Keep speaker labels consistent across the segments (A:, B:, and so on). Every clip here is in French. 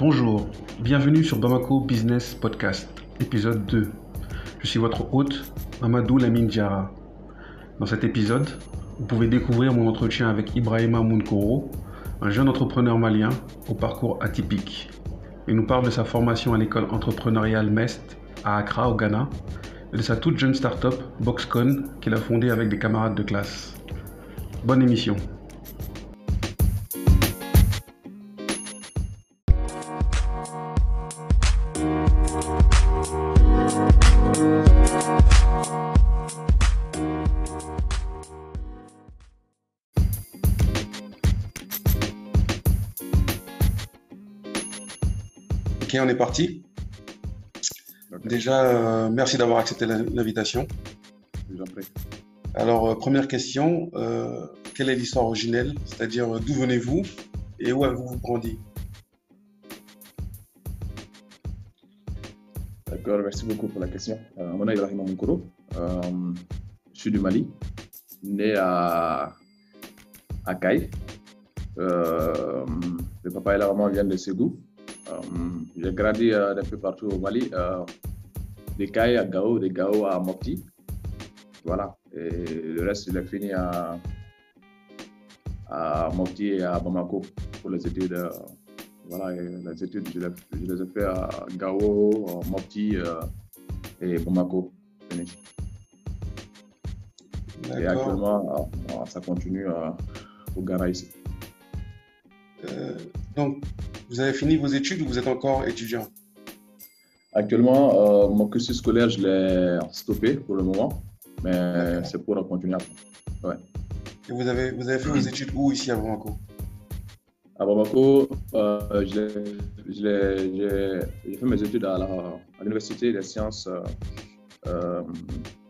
A: Bonjour, bienvenue sur Bamako Business Podcast, épisode 2. Je suis votre hôte, Mamadou Lamine Diara. Dans cet épisode, vous pouvez découvrir mon entretien avec Ibrahima Mounkoro, un jeune entrepreneur malien au parcours atypique. Il nous parle de sa formation à l'école entrepreneuriale MEST à Accra, au Ghana, et de sa toute jeune start-up, Boxcon, qu'il a fondée avec des camarades de classe. Bonne émission. Ok, on est parti. Déjà, euh, merci d'avoir accepté l'invitation.
B: Je vous en prie.
A: Alors, euh, première question, euh, quelle est l'histoire originelle? C'est-à-dire, d'où venez-vous et où avez-vous grandi?
B: D'accord, merci beaucoup pour la question. Mon nom est Ibrahim Moukoro. Je suis du Mali, né à, à. Euh, le papa et la maman viennent de Ségou. Euh, J'ai grandi euh, d'un peu partout au Mali, euh, de Caille à Gao, de Gao à Mopti. Voilà. Et le reste, je l'ai fini à, à Mopti et à Bamako pour les études. voilà, et les études, je les, je les ai fait à Gao, à Mopti et Bamako. finish. Et actuellement, ça continue au Ghana ici.
A: Euh, donc, vous avez fini vos études ou vous êtes encore étudiant?
B: Actuellement, euh, mon cursus scolaire, je l'ai stoppé pour le moment, mais c'est pour continuer après.
A: Et vous avez, vous avez fait vos études où ici à Bamako?
B: À Bamako, euh, j'ai fait mes études à l'Université des sciences euh, euh,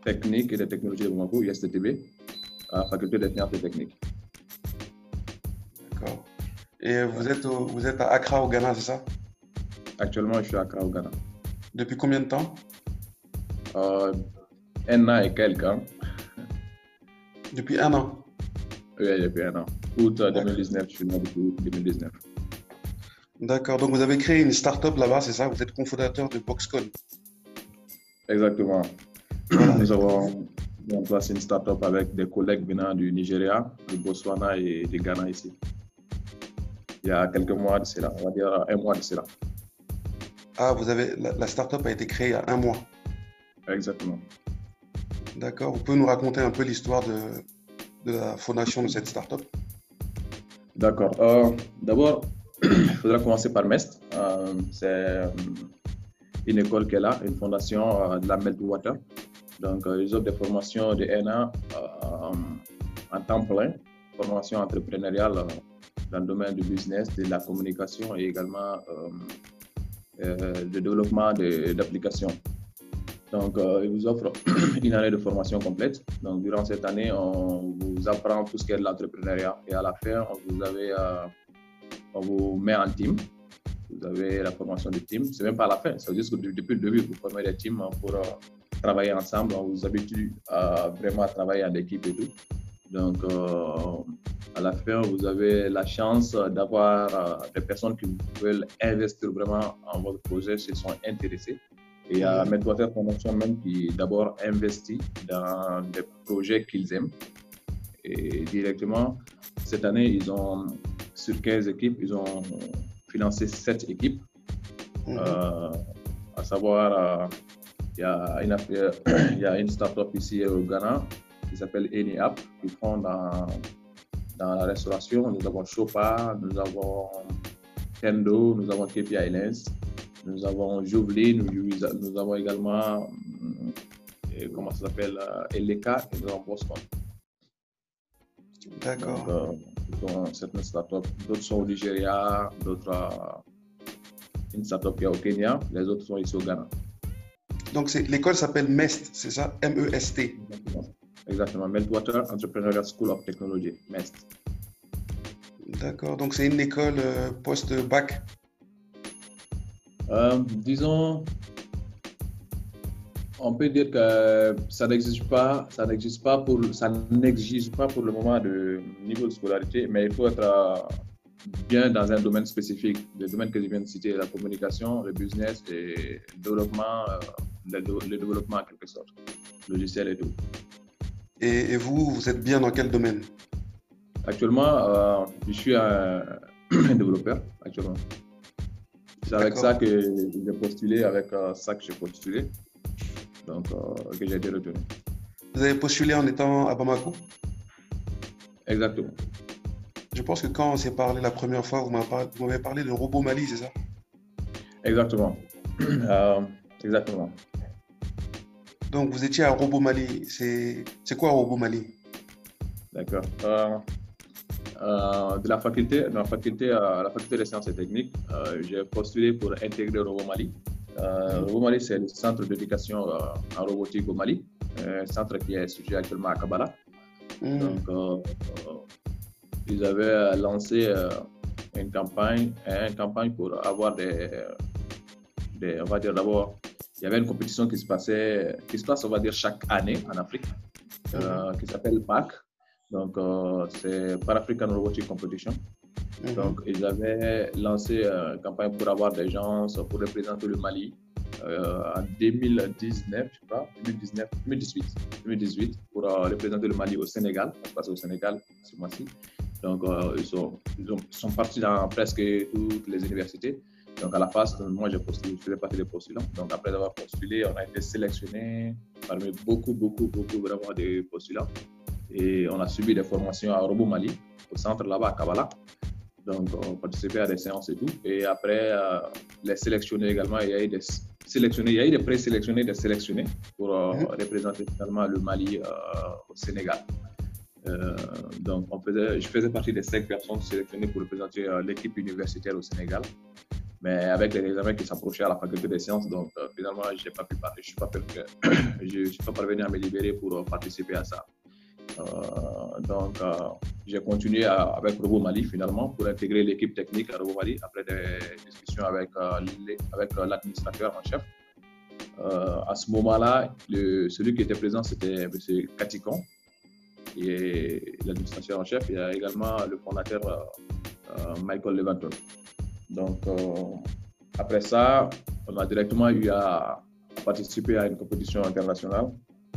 B: techniques et des technologies de Bamako, USTTB, à la faculté des sciences et techniques.
A: Et vous êtes, au- vous êtes à Accra au Ghana, c'est ça?
B: Actuellement, je suis à Accra, au Ghana.
A: Depuis combien de temps?
B: Euh, un an et quelques ans.
A: Depuis un an.
B: Oui, depuis un an. Août euh, 2019, je suis né depuis août 2019.
A: D'accord. Donc, vous avez créé une start-up là-bas, c'est ça? Vous êtes cofondateur de Boxcon.
B: Exactement. Nous avons mis en place une start-up avec des collègues venant du Nigeria, du Botswana et du Ghana ici. Il y a quelques mois de cela, on va dire un mois de cela.
A: Ah, vous avez, la, la start-up a été créée il y a un mois.
B: Exactement.
A: D'accord. Vous pouvez nous raconter un peu l'histoire de, de la fondation de cette start-up?
B: D'accord. Euh, D'abord, il faudra commencer par MEST. Euh, C'est euh, une école qui est là, une fondation euh, de la Meltwater. Donc, ils offrent des formations de un an en temps plein, formation entrepreneuriale dans le domaine du business, de la communication et également euh, euh, le développement de- d'applications. Donc, euh, ils vous offrent une année de formation complète. Donc, durant cette année, on vous apprend tout ce qui est de l'entrepreneuriat. Et à la fin, on vous, euh, met en team. Vous avez la formation de team. C'est même pas à la fin. C'est juste que de- depuis le début, vous formez des teams pour travailler ensemble. On vous habitue à vraiment travailler en équipe et tout. Donc, euh, à la fin, vous avez la chance d'avoir euh, des personnes qui veulent investir vraiment en votre projet, s'ils sont intéressés. Et il y a Medwater même qui d'abord investit dans des projets qu'ils aiment. Et directement, cette année, ils ont, sur 15 équipes, ils ont financé 7 équipes.
A: Mhm.
B: Euh, à savoir, euh, il y, a une, affaire- il y a une start-up ici au Ghana qui s'appelle AnyApp, qui font dans, dans la restauration. Nous avons Chopa, nous avons Tendo, nous avons KPI Lens, nous avons Jouvely, nous, nous avons également, et comment ça s'appelle, euh, Eleka et nous avons Boston.
A: D'accord.
B: euh, certaines startups. D'autres sont au Nigeria, d'autres, euh, une startup qui est au Kenya, les autres sont ici au Ghana.
A: Donc, l'école s'appelle MEST, c'est ça? E M-E-S-T.
B: Exactement. Exactement. Meltwater Entrepreneurial School of Technology, MEST.
A: D'accord. Donc, c'est une école euh, post-bac?
B: Euh, disons, on peut dire que ça n'existe pas, ça n'existe pas pour, ça n'exige pas pour le moment de niveau de scolarité, mais il faut être, euh, bien dans un domaine spécifique. Le domaine que je viens de citer, la communication, le business et le développement, euh, le, développement en quelque sorte, logiciel et tout.
A: Et, vous, vous êtes bien dans quel domaine?
B: Actuellement, euh, je suis un, développeur actuellement. C'est avec ça que j'ai postulé, avec ça que j'ai postulé, donc que j'ai été retenu.
A: Vous avez postulé en étant à Bamako?
B: Exactement.
A: Je pense que quand on s'est parlé la première fois, vous m'avez parlé de Robot Mali, c'est ça?
B: Exactement. Euh, exactement.
A: Donc, vous étiez à Robot Mali. C'est quoi Robot Mali?
B: D'accord. Euh, euh, de la faculté, de la faculté, la faculté des sciences et techniques, j'ai postulé pour intégrer Robot Mali. Robot Mali, c'est le centre d'éducation en robotique au Mali, un centre qui est situé actuellement à Kabbalah. Hmm. Donc, ils avaient lancé euh, une campagne, une campagne pour avoir des, on va dire d'abord, il y avait une compétition qui se passait, qui se passe, on va dire, chaque année en Afrique, euh, mhm. qui s'appelle PAC. Donc, euh, c'est Pan African Robotic Competition. Mhm. Donc, ils avaient lancé une campagne pour avoir des gens pour représenter le Mali en 2019, je crois, 2019, 2018, 2018 pour représenter le Mali au Sénégal. Ça se passe au Sénégal ce mois-ci. Donc, euh, ils, sont, sont, partis dans presque toutes les universités. Donc, à la phase, moi, j'ai postulé, je faisais partie des postulants. Donc, après avoir postulé, on a été sélectionné parmi beaucoup, beaucoup, beaucoup vraiment de postulants. Et on a subi des formations à Robo Mali, au centre là-bas à Kabbalah. Donc, on participait à des séances et tout. Et après, euh, les sélectionnés également, il y a eu des sélectionnés, il y a eu des présélectionnés, des sélectionnés pour euh, mhm. représenter finalement le Mali au Sénégal. Euh, donc, on faisait, je faisais partie des cinq personnes sélectionnées pour représenter euh, l'équipe universitaire au Sénégal. Mais avec les examens qui s'approchaient à la faculté des sciences, donc euh, finalement, je n'ai pas pu. Je suis, pas parvenu à me libérer pour participer à ça. donc, j'ai continué avec Robo Mali finalement pour intégrer l'équipe technique à Robo Mali après des discussions avec, l'administrateur en chef. à ce moment-là, celui qui était présent, c'était M. Katikon, est l'administrateur en chef. A également le fondateur euh, euh, Michael Levanton. Donc, euh, après ça, on a directement eu à, participer à une compétition internationale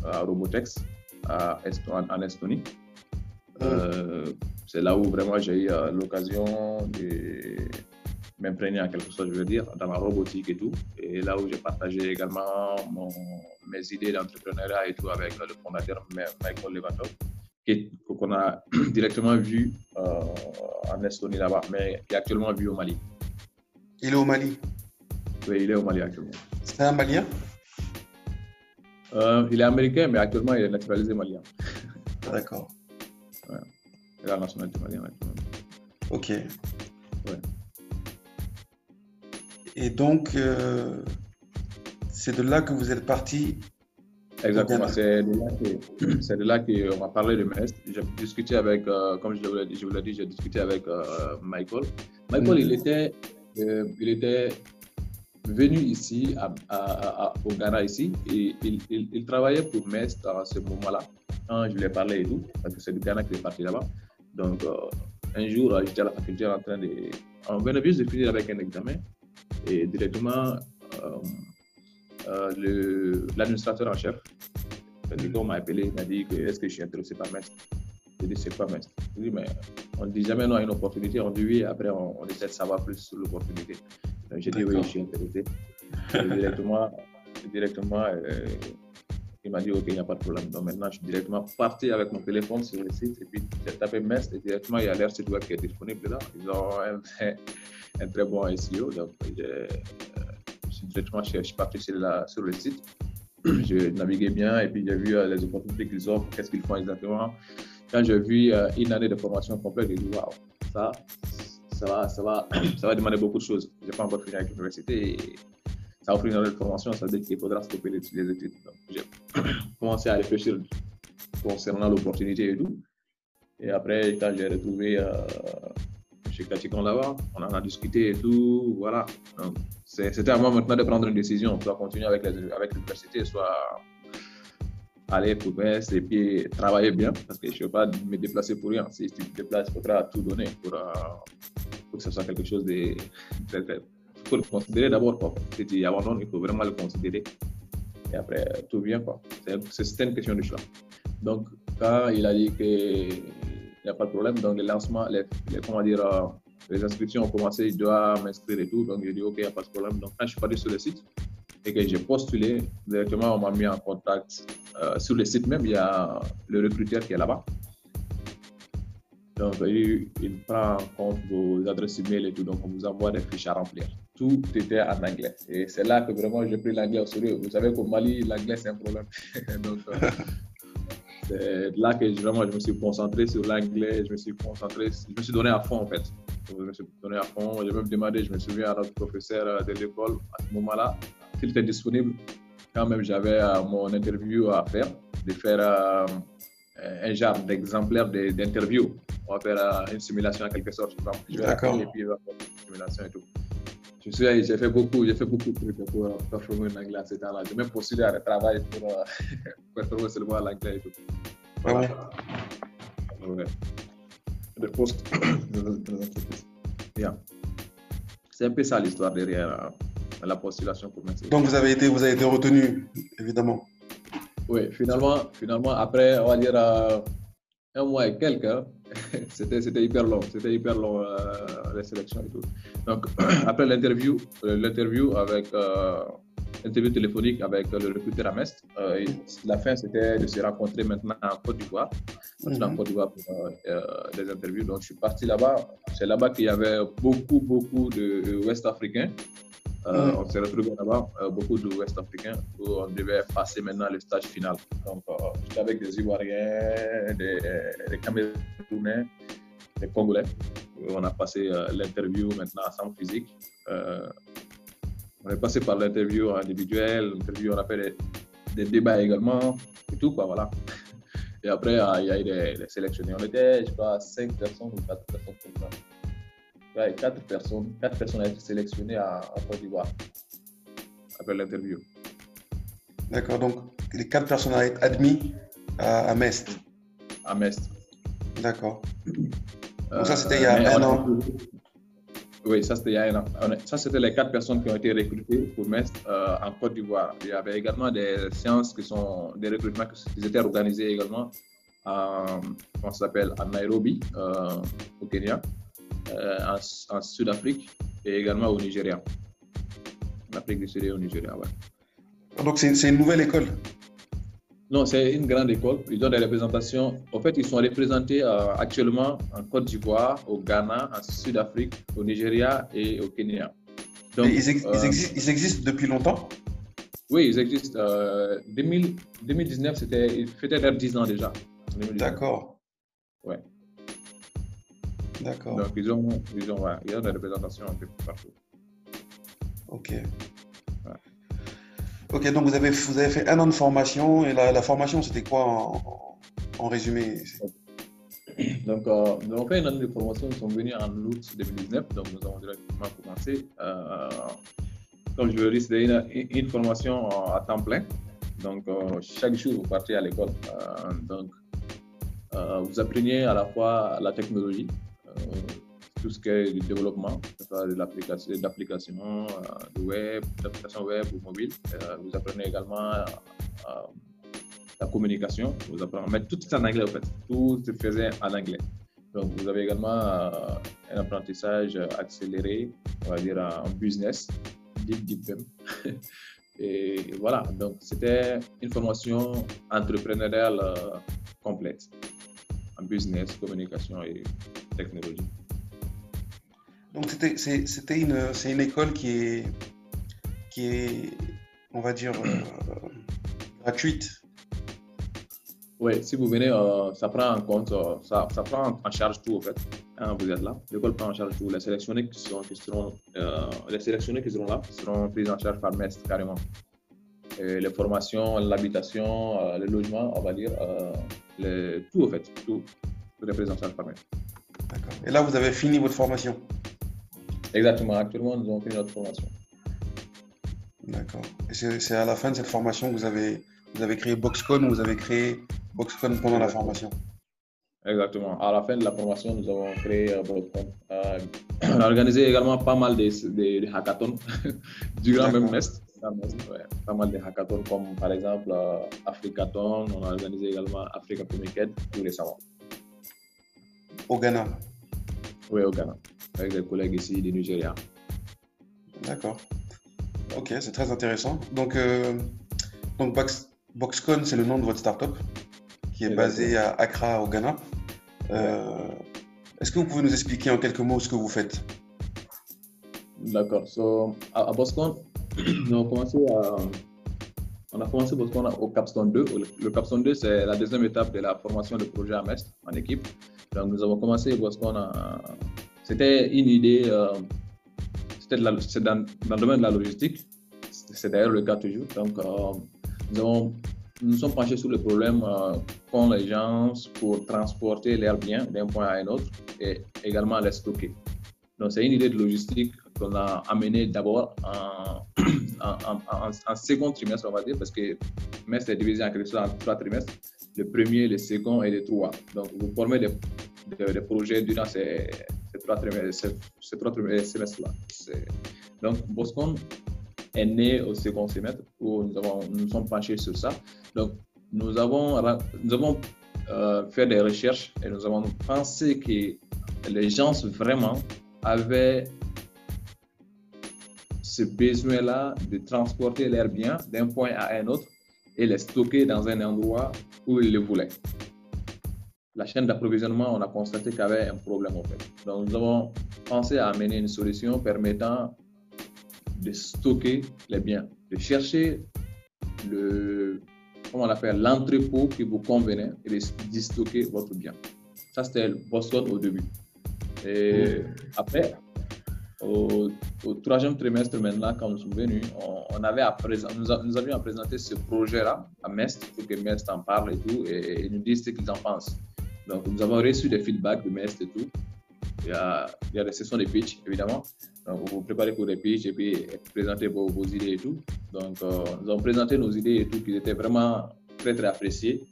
B: à Robotex en Estonie. c'est là où vraiment j'ai eu l'occasion de m'imprégner en quelque sorte, je veux dire, dans la robotique et tout. Et là où j'ai partagé également mes idées d'entrepreneuriat et tout avec le fondateur Michael Levanton qu'on a directement vu euh, en Estonie là-bas, mais qui est actuellement vu au Mali.
A: Il est au Mali
B: Oui, il est au Mali actuellement.
A: C'est un Malien?
B: Euh, Il est américain, mais actuellement, il est naturalisé malien.
A: D'accord.
B: Ouais. Il a la nationalité malienne actuellement.
A: Ok. Ouais. Et donc, euh, c'est de là que vous êtes parti?
B: Exactement, c'est de là qu'on va parler de MEST. J'ai discuté avec, euh, comme je vous l'ai dit, j'ai discuté avec euh, Michael. Michael, il, mm. était, euh, il était venu ici, à, au Ghana ici, et il, il, travaillait pour MEST à ce moment-là, quand je lui ai parlé et tout, parce que c'est du Ghana qui est parti là-bas. Donc, un jour, j'étais à la faculté en train de... On venait juste de finir avec un examen, et directement euh, l'administrateur en chef, on m'a appelé, m'a dit que est-ce que je suis intéressé par Metz? J'ai dit c'est quoi Metz Il dit mais on ne dit jamais non à une opportunité, on dit oui, après on, essaie de savoir plus sur l'opportunité. J'ai dit oui, je suis intéressé. directement, directement euh, il m'a dit ok, il n'y a pas de problème. Donc maintenant, je suis directement parti avec mon téléphone sur le site et puis j'ai tapé Metz et directement il y a l'air site web qui est disponible là. Ils ont un, un très bon SEO. Donc j'ai directement, je, suis parti sur, sur le site. je naviguais bien et puis j'ai vu euh, les opportunités qu'ils offrent, qu'est-ce qu'ils font exactement. Quand j'ai vu euh, une année de formation complète, j'ai dit waouh, ça, ça va, ça, va, ça va demander beaucoup de choses. Je n'ai pas encore fini avec l'université et ça offre une année de formation, ça veut dire qu'il faudra stopper les, études. J'ai commencé à réfléchir concernant l'opportunité et tout. Et après, quand j'ai retrouvé euh, chez Katikon là-bas, on en a discuté et tout, voilà. C'était à moi maintenant de prendre une décision, soit continuer avec l'université, soit aller Metz et puis travailler bien, parce que je ne veux pas me déplacer pour rien. Si tu te déplaces, il faudra tout donner pour, euh, que ce soit quelque chose de. Il faut le considérer d'abord. Si tu abandonnes, il faut vraiment le considérer. Et après, tout vient. C'est une question de choix. Donc, quand il a dit qu'il n'y a pas de problème, donc les les, comment dire, euh, les inscriptions ont commencé, je dois m'inscrire et tout. Donc, j'ai dit, OK, il n'y a pas de problème. Donc, quand je suis parti sur le site et que j'ai postulé, directement, on m'a mis en contact. Euh, sur le site même, il y a le recruteur qui est là-bas. Donc, il, prend en compte vos adresses email et tout. Donc, on vous envoie des fiches à remplir. Tout était en anglais. Et c'est là que vraiment j'ai pris l'anglais au sérieux. Vous savez qu'au Mali, l'anglais, c'est un problème. donc, euh, c'est là que vraiment je me suis concentré sur l'anglais. Je me suis concentré, je me suis donné à fond en fait. Je me suis donné à fond. J'ai même demandé, je me souviens à notre professeur euh, de l'école à ce moment-là, s'il était disponible. Quand même, j'avais euh, mon interview à faire, de faire un genre d'exemplaire d'interview on va faire euh, une simulation en quelque sorte.
A: D'accord.
B: Et puis, une simulation et tout. Je suis, j'ai fait beaucoup, j'ai fait beaucoup de trucs pour euh, performer en anglais à ce temps-là. J'ai même postulé à un travail pour euh, performer seulement en anglais et tout.
A: Ah ouais.
B: yeah. C'est un peu ça l'histoire derrière la postulation pour.
A: Donc vous avez été, vous avez été retenu, évidemment.
B: Oui, finalement, finalement, après, on va dire un mois et quelques, hein, c'était, c'était hyper long, c'était hyper long euh, les sélections et tout. Donc après l'interview, euh, l'interview avec euh, interview téléphonique avec le recruteur à euh, la fin c'était de se rencontrer maintenant en Côte d'Ivoire, mm en Côte d'Ivoire pour des interviews. Donc je suis parti là-bas. C'est là-bas qu'il y avait beaucoup beaucoup de West Africains. Euh, on s'est retrouvé là-bas, euh, beaucoup de West Africains, où on devait passer maintenant le stage final. Donc, euh, j'étais avec des Ivoiriens, des, Camerounais, des Congolais. On a passé l'interview maintenant ensemble physique. on est passé par l'interview individuelle, l'interview, on a fait des, débats également, et tout, quoi, voilà. Et après, il y a eu des, des sélectionnés. On était, je crois, 5 personnes ou 4 personnes comme ça quatre personnes, quatre personnes à être sélectionnées à, Côte d'Ivoire après l'interview.
A: D'accord, donc les quatre personnes à être admises à, à Mest.
B: À Mest.
A: D'accord. Donc ça, c'était il y a euh, un an.
B: Oui, ça c'était il y a un an. Ça c'était les quatre personnes qui ont été recrutées pour Mest euh, en Côte d'Ivoire. Il y avait également des séances qui sont des recrutements qui étaient organisés également à, comment ça s'appelle, à Nairobi, euh, au Kenya. Euh, en, Sud-Afrique et également au Nigeria. En Afrique du Sud et au Nigeria, ouais.
A: Donc c'est une nouvelle école?
B: Non, c'est une grande école. Ils ont des représentations. En fait, ils sont représentés euh, actuellement en Côte d'Ivoire, au Ghana, en Sud-Afrique, au Nigeria et au Kenya.
A: Donc, ils, euh, ils, existent, depuis longtemps?
B: Oui, ils existent. 2019, c'était, ils fêtaient leurs 10 ans déjà.
A: D'accord.
B: Ouais.
A: D'accord.
B: Donc, ils ont, ils, ont, ouais, ils ont des représentations un peu partout.
A: Ok. Ok, donc vous avez, vous avez fait un an de formation et la, la formation, c'était quoi en, en, résumé?
B: Donc, euh, nous avons fait un an de formation, nous sommes venus en août 2019, donc nous avons directement commencé. Euh, comme je le dis, c'était une, une, formation à temps plein. Donc, euh, chaque jour, vous partez à l'école. Euh, donc, euh, vous appreniez à la fois la technologie, euh, tout ce qui est du développement, de l'application, d'applications, euh, de web, d'applications web ou mobile. Euh, vous apprenez également la communication, vous apprenez, mais tout est en anglais en fait, tout se faisait en anglais. Donc vous avez également un apprentissage accéléré, on va dire en business, deep, deep. Et voilà, donc c'était une formation entrepreneuriale complète business, communication et technologie.
A: Donc c'était une, une école qui est, qui est, on va dire, euh, gratuite.
B: Oui, si vous venez, euh, ça prend en compte, euh, ça, ça, prend en charge tout en fait. Hein, vous êtes là, l'école prend en charge tout. Les sélectionnés qui seront, qui seront les sélectionnés qui seront là seront pris en charge par MEST carrément. Les formations, l'habitation, le logement, on va dire, tout en fait, tout, tout est charge par MEST.
A: Et là, vous avez fini votre formation?
B: Exactement. Actuellement, nous avons fini notre formation.
A: D'accord. Et c'est à la fin de cette formation que vous avez, vous avez créé Boxcon ou vous avez créé Boxcon pendant la formation?
B: Exactement. À la fin de la formation, nous avons créé votre compte. on a organisé également pas mal de, de, hackathons durant même MEST. Pas mal de hackathons comme par exemple Africathon. On a organisé également Africa Communicate tous les récemment.
A: Au Ghana
B: Oui, au Ghana, avec des collègues ici du Nigeria.
A: D'accord. Ok, c'est très intéressant. Donc, euh, donc Boxcon, c'est le nom de votre startup qui est basé à Accra, au Ghana. Euh, est-ce que vous pouvez nous expliquer en quelques mots ce que vous faites?
B: D'accord. So, à, Boxcon, on a commencé à, on a au Capstone 2. Le Capstone 2, c'est la deuxième étape de la formation de projet à MEST en équipe. Donc, nous avons commencé Boxcon. C'était une idée. Euh, c'était dans, le domaine de la logistique. C'est d'ailleurs le cas toujours. Donc, euh, nous, nous sommes penchés sur le problème euh, qu'ont les gens pour transporter leurs biens d'un point à un autre et également les stocker. Donc, c'est une idée de logistique qu'on a amenée d'abord en, second trimestre, on va dire, parce que trimestre est divisé en trois trimestres le premier, le second et le trois. Donc, vous formez des, des, projets durant ces, ces trois, ces, trois semestres-là. Donc, Boscon est né au second semestre où nous, avons, nous sommes penchés sur ça. Donc, nous avons, nous avons euh, fait des recherches et nous avons pensé que les gens vraiment avaient ce besoin-là de transporter leurs biens d'un point à un autre et les stocker dans un endroit où ils le voulaient la chaîne d'approvisionnement, on a constaté qu'il y avait un problème en fait. Donc nous avons pensé à amener une solution permettant de stocker les biens, de chercher le, comment on appelle, l'entrepôt qui vous convenait et de stocker votre bien. Ça, c'était Boston au début. Et après, au, troisième trimestre maintenant, quand nous sommes venus, on, avait nous, avions à présenter ce projet-là à Mest pour que Mest en parle et tout, et, nous disent ce qu'ils en pensent. Donc, nous avons reçu des feedbacks de MEST et tout. Il y a, il y a des sessions de pitch, évidemment. Donc, vous vous préparez pour les pitch et puis présenter vos, vos idées et tout. Donc, euh, nous avons présenté nos idées et tout qui étaient vraiment très, très appréciées.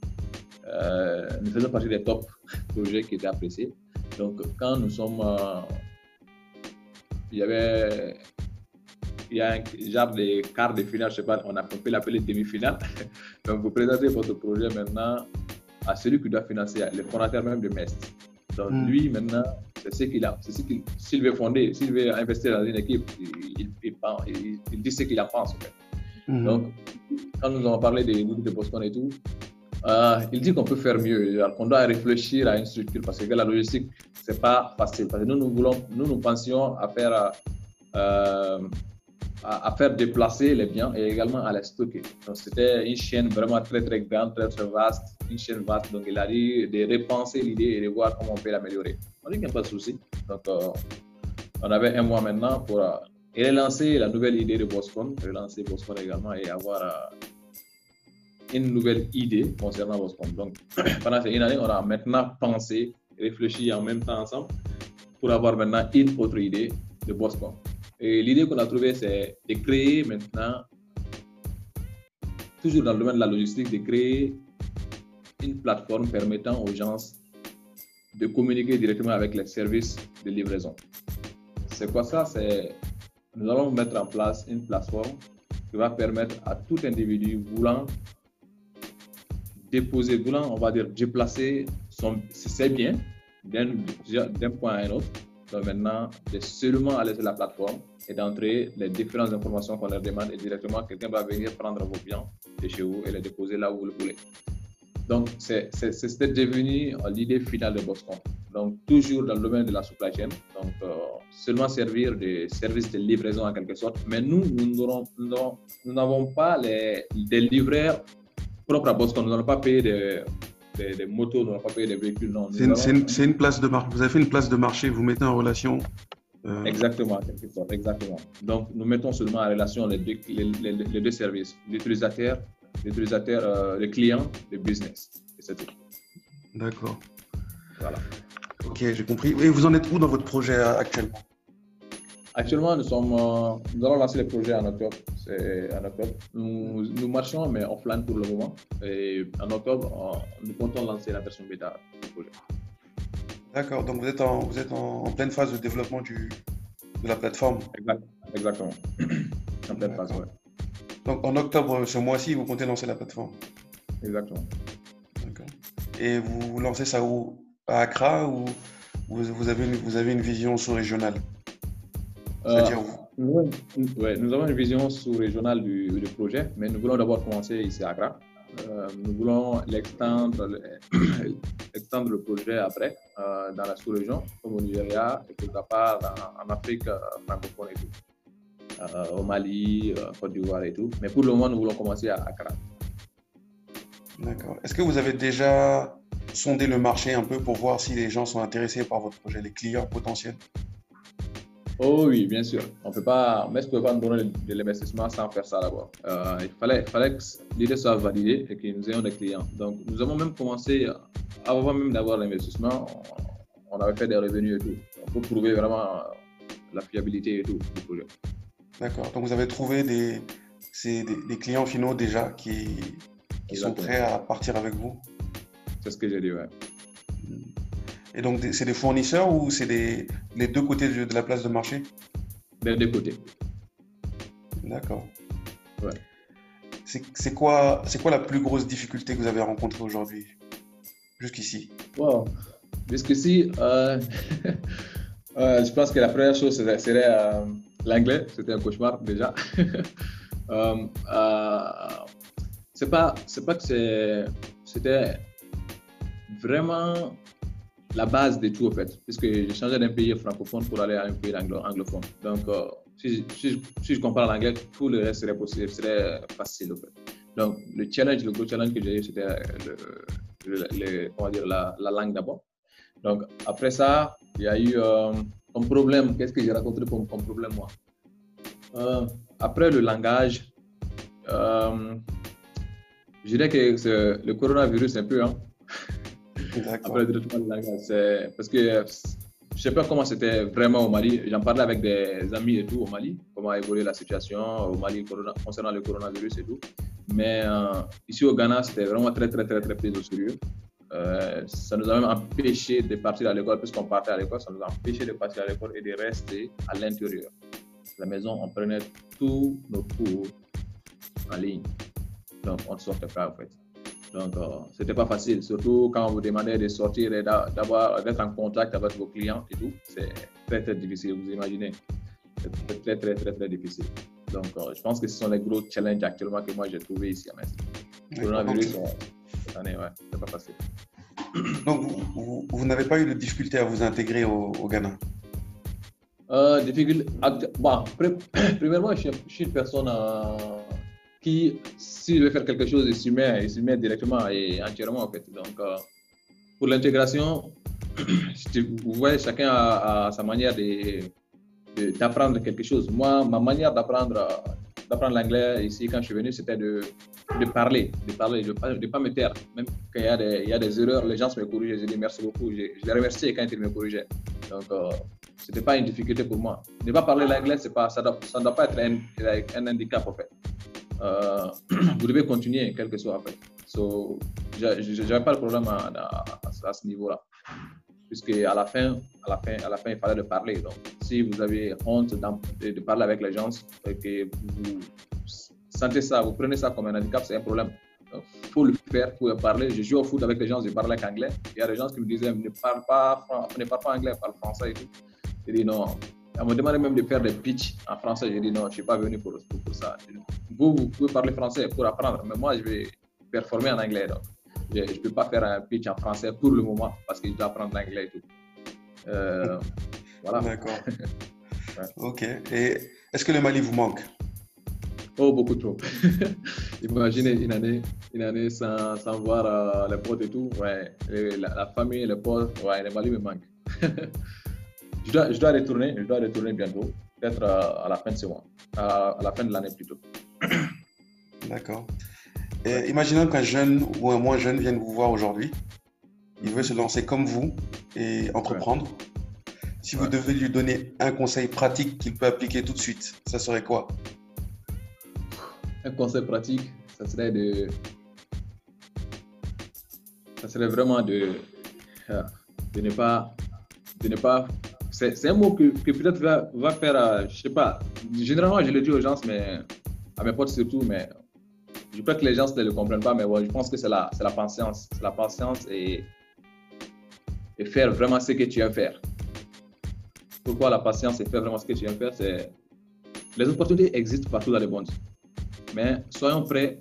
B: Euh, nous faisons partie des top projets qui étaient appréciés. Donc, quand nous sommes. Euh, il y avait. Il y a un genre de quart de finale, je sais pas, on, a, peut l'appeler demi-finale. Donc, vous présentez votre projet maintenant à celui qui doit financer, le fondateur même de MEST. Donc, hmm. lui, maintenant, c'est ce qu'il a. C'est ce qu'il, s'il veut fonder, s'il veut investir dans une équipe, il, il, il, dit ce qu'il en pense. En fait. Hmm. Donc, quand nous avons parlé des groupes de Boston et tout, euh, il dit qu'on peut faire mieux, qu'on doit réfléchir à une structure parce que la logistique, c'est pas facile. Parce que nous, nous voulons, nous, nous pensions à faire euh, à, faire déplacer les biens et également à les stocker. Donc, c'était une chaîne vraiment très, très grande, très, très vaste, une chaîne vaste. Donc, il a dit de repenser l'idée et de voir comment on peut l'améliorer. On dit qu'il n'y a pas de souci. Donc, euh, on avait un mois maintenant pour relancer la nouvelle idée de Boscon, relancer Boscon également et avoir une nouvelle idée concernant Boscon. Donc, pendant une année, on a maintenant pensé, réfléchi en même temps ensemble pour avoir maintenant une autre idée de Boscon. Et l'idée qu'on a trouvée, c'est de créer maintenant, toujours dans le domaine de la logistique, de créer une plateforme permettant aux gens de communiquer directement avec les services de livraison. C'est quoi ça? C'est nous allons mettre en place une plateforme qui va permettre à tout individu voulant déposer, voulant, on va dire, déplacer son, ses biens d'un point à un autre. Donc maintenant, de seulement aller sur la plateforme et d'entrer les différentes informations qu'on leur demande et directement quelqu'un va venir prendre vos biens de chez vous et les déposer là où vous le voulez. Donc, c'est devenu l'idée finale de Boston. Donc, toujours dans le domaine de la supply chain. Donc, euh, seulement servir de service de livraison en quelque sorte. Mais nous, nous n'avons pas les, des livreurs propres à Boston. Nous n'allons pas payer des, des, motos, nous n'allons pas payer des véhicules. Non.
A: C'est une, une, place de marché. Vous avez fait une place de marché. Vous mettez en relation
B: euh, exactement, exactement. Donc, nous mettons seulement en relation les deux, les, deux services, l'utilisateur, l'utilisateur, euh, le client, le business. Et c'est tout.
A: D'accord. Voilà. Ok, j'ai compris. Et vous en êtes où dans votre projet euh, actuellement?
B: Actuellement, nous, sommes, nous allons lancer le projet en octobre. En octobre. Nous, nous, marchons, mais offline pour le moment. Et en octobre, nous comptons lancer la version bêta du projet.
A: D'accord, donc vous êtes, en, vous êtes en, pleine phase de développement du, de la plateforme.
B: exactement. en pleine phase, ouais.
A: Donc en octobre, ce mois-ci, vous comptez lancer la plateforme.
B: Exactement.
A: D'accord. Et vous lancez ça où? À Accra ou vous, avez, une, vous avez une vision sous-régionale?
B: C'est-à-dire où ouais, nous avons une vision sous-régionale du, projet, mais nous voulons d'abord commencer ici à Accra. Euh, nous voulons l'extendre, extendre le projet après euh, dans la sous-région, comme au Nigeria et quelque part en, Afrique euh, francophone et tout, au Mali, Côte d'Ivoire et tout. Mais pour le moment, nous voulons commencer à Accra.
A: D'accord. Est-ce que vous avez déjà sondé le marché un peu pour voir si les gens sont intéressés par votre projet, les clients potentiels?
B: Oh oui, bien sûr. On peut pas, ne peut pas nous donner de l'investissement sans faire ça d'abord. Euh, il fallait, fallait que l'idée soit validée et que nous ayons des clients. Donc, nous avons même commencé, avant même d'avoir l'investissement, on, avait fait des revenus et tout, pour prouver vraiment la fiabilité et tout du projet.
A: D'accord. Donc, vous avez trouvé des, des, des clients finaux déjà qui, qui sont prêts à partir avec vous?
B: C'est ce que j'ai dit, ouais.
A: Et donc, c'est des fournisseurs ou c'est les deux côtés de, la place de marché?
B: Les deux côtés.
A: D'accord.
B: Ouais.
A: C'est quoi, quoi la plus grosse difficulté que vous avez rencontrée aujourd'hui Jusqu'ici?
B: Wow. Jusqu'ici, euh, euh, je pense que la première chose serait, euh, l'anglais. C'était un cauchemar déjà. c'est pas, pas que c'était vraiment la base de tout, en fait, puisque j'ai changé d'un pays francophone pour aller à un pays anglophone. Donc, euh, si, si, si, je compare l'anglais, tout le reste serait possible, serait facile, en fait. Donc, le challenge, le gros challenge que j'ai eu, c'était le, dire, la, la langue d'abord. Donc, après ça, il y a eu euh, un problème. Qu'est-ce que j'ai rencontré comme, problème, moi? Euh, Après le langage, je dirais que le coronavirus, un peu, hein, après le c'est parce que je sais pas comment c'était vraiment au Mali. J'en parlais avec des amis et tout au Mali, comment a évolué la situation au Mali concernant le coronavirus et tout. Mais euh, ici au Ghana, c'était vraiment très, très, très, très pris au sérieux. Euh, ça nous a même empêché de partir à l'école, puisqu'on partait à l'école, ça nous a empêché de partir à l'école et de rester à l'intérieur. la maison, on prenait tous nos cours en ligne. Donc, on ne sortait pas en fait. Donc, euh, ce n'était pas facile, surtout quand on vous demandait de sortir et d'avoir, d'être en contact avec vos clients et tout. C'est très, très difficile, vous imaginez. C'est très, très, très, très difficile. Donc, euh, je pense que ce sont les gros challenges actuellement que moi j'ai trouvé ici à Metz. Le coronavirus, euh, cette année, ouais, c'est pas facile.
A: Donc, vous, vous, n'avez pas eu de difficulté à vous intégrer au, Ghana?
B: Euh, difficulté, bon, premièrement, je, je suis une personne qui, s'il veut faire quelque chose, il s'y met, il s'y met directement et entièrement, en fait. Donc, euh, pour l'intégration, vous voyez, chacun a, sa manière d'apprendre quelque chose. Moi, ma manière d'apprendre d'apprendre l'anglais ici, quand je suis venu, c'était de, de, parler, de parler, de ne pas, me taire. Même quand il y, a des, il y a des erreurs, les gens me corrigent, je dis merci beaucoup. Je, les remercie quand ils me corrigeaient. Donc, euh, ce n'était pas une difficulté pour moi. Ne pas parler l'anglais, ça ne doit pas être un, un handicap, en fait. Euh, vous devez continuer, quel que soit fait. So, je n'avais pas de problème à, ce niveau-là. Puisque à la, fin, à, la fin, à la fin, il fallait de parler. Donc, si vous avez honte de, parler avec les gens et que vous sentez ça, vous prenez ça comme un handicap, c'est un problème. Il faut le faire, il faut parler. Je joue au foot avec les gens, je parle avec anglais. Il y a des gens qui me disaient ne parle pas, ne parle pas anglais, parle français et tout. Je dis non, on me demandait même de faire des pitchs en français. J'ai dit non, je ne suis pas venu pour, pour, ça. Vous, vous pouvez parler français pour apprendre, mais moi, je vais performer en anglais. Donc, je ne peux pas faire un pitch en français pour le moment parce que je dois apprendre l'anglais et tout. Euh, voilà.
A: D'accord. Ok. Et est-ce que le Mali vous manque?
B: Oh, beaucoup trop. Imaginez une année, une année sans, sans voir euh, les potes et tout. Ouais. la, la, famille, les potes, ouais, le Mali me manque. Je dois, je dois retourner, je dois retourner bientôt, peut-être à, la fin de ce mois, à, la fin de l'année plutôt.
A: D'accord. imaginons qu'un jeune ou un moins jeune vienne vous voir aujourd'hui. Il veut se lancer comme vous et entreprendre. Si vous devez lui donner un conseil pratique qu'il peut appliquer tout de suite, ça serait quoi?
B: Un conseil pratique, ça serait de. Ça serait vraiment de, de ne pas de ne pas. C'est un mot que, peut-être va, va, faire, euh, je sais pas, généralement je le dis aux gens, mais à mes potes surtout, mais je crois que les gens ne le comprennent pas, mais ouais, je pense que c'est la, patience. C'est la patience et, et faire vraiment ce que tu aimes faire. Pourquoi la patience et faire vraiment ce que tu aimes faire, c'est les opportunités existent partout dans le monde. Mais soyons prêts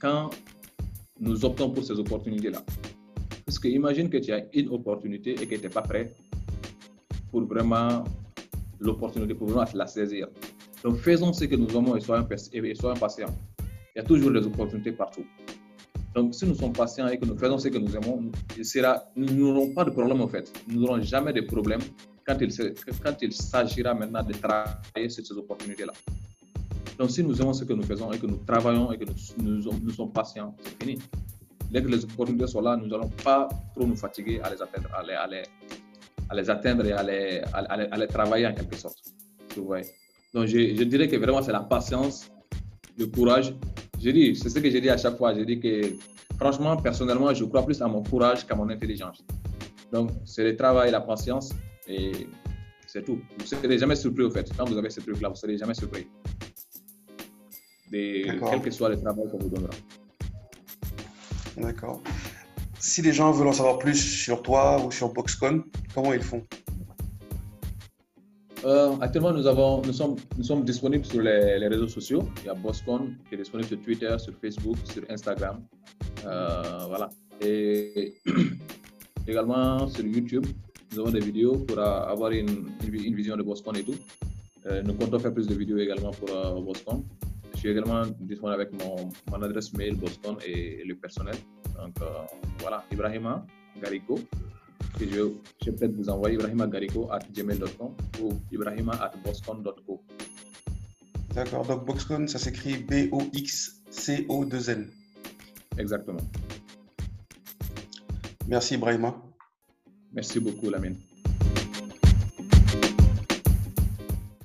B: quand nous optons pour ces opportunités-là. Parce que imagine que tu as une opportunité et que tu n'es pas prêt pour vraiment l'opportunité, pour vraiment la saisir. Donc faisons ce que nous aimons et soyons, et soyons patients. Il y a toujours des opportunités partout. Donc si nous sommes patients et que nous faisons ce que nous aimons, nous n'aurons pas de problème en fait. Nous n'aurons jamais de problème quand il, il s'agira maintenant de travailler sur ces opportunités-là. Donc, si nous aimons ce que nous faisons et que nous travaillons et que nous, nous, sommes patients, c'est fini. Dès que les opportunités sont là, nous n'allons pas trop nous fatiguer à les atteindre, à les, à les, atteindre et à les, à, les, travailler en quelque sorte. Vous voyez. Donc, je, je dirais que vraiment, c'est la patience, le courage. Je dis, c'est ce que je dis à chaque fois. Je dis que, franchement, personnellement, je crois plus à mon courage qu'à mon intelligence. Donc, c'est le travail la patience et c'est tout. Vous ne serez jamais surpris, au fait. Quand vous avez ce truc-là, vous ne serez jamais surpris. De, quel que soit le travail qu'on vous donnera.
A: D'accord. Si les gens veulent en savoir plus sur toi ou sur Boxcon, comment ils font?
B: Euh, actuellement, nous, sommes, disponibles sur les, réseaux sociaux. Il y a Boxcon qui est disponible sur Twitter, sur Facebook, sur Instagram. Euh, voilà. Et également sur YouTube nous avons des vidéos pour avoir une, vision de Boston et tout. Euh, nous comptons faire plus de vidéos également pour Boston. Je suis également disponible avec mon, adresse mail Boston et le personnel. Donc euh, voilà, Ibrahima Gariko. Que je, je vais peut-être vous envoyer Ibrahima Gariko at gmail.com ou Ibrahima at boston.co.
A: D'accord, donc Boxcon, ça s'écrit B-O-X-C-O-2-N.
B: Exactement.
A: Merci Ibrahima.
B: Merci beaucoup, Lamine.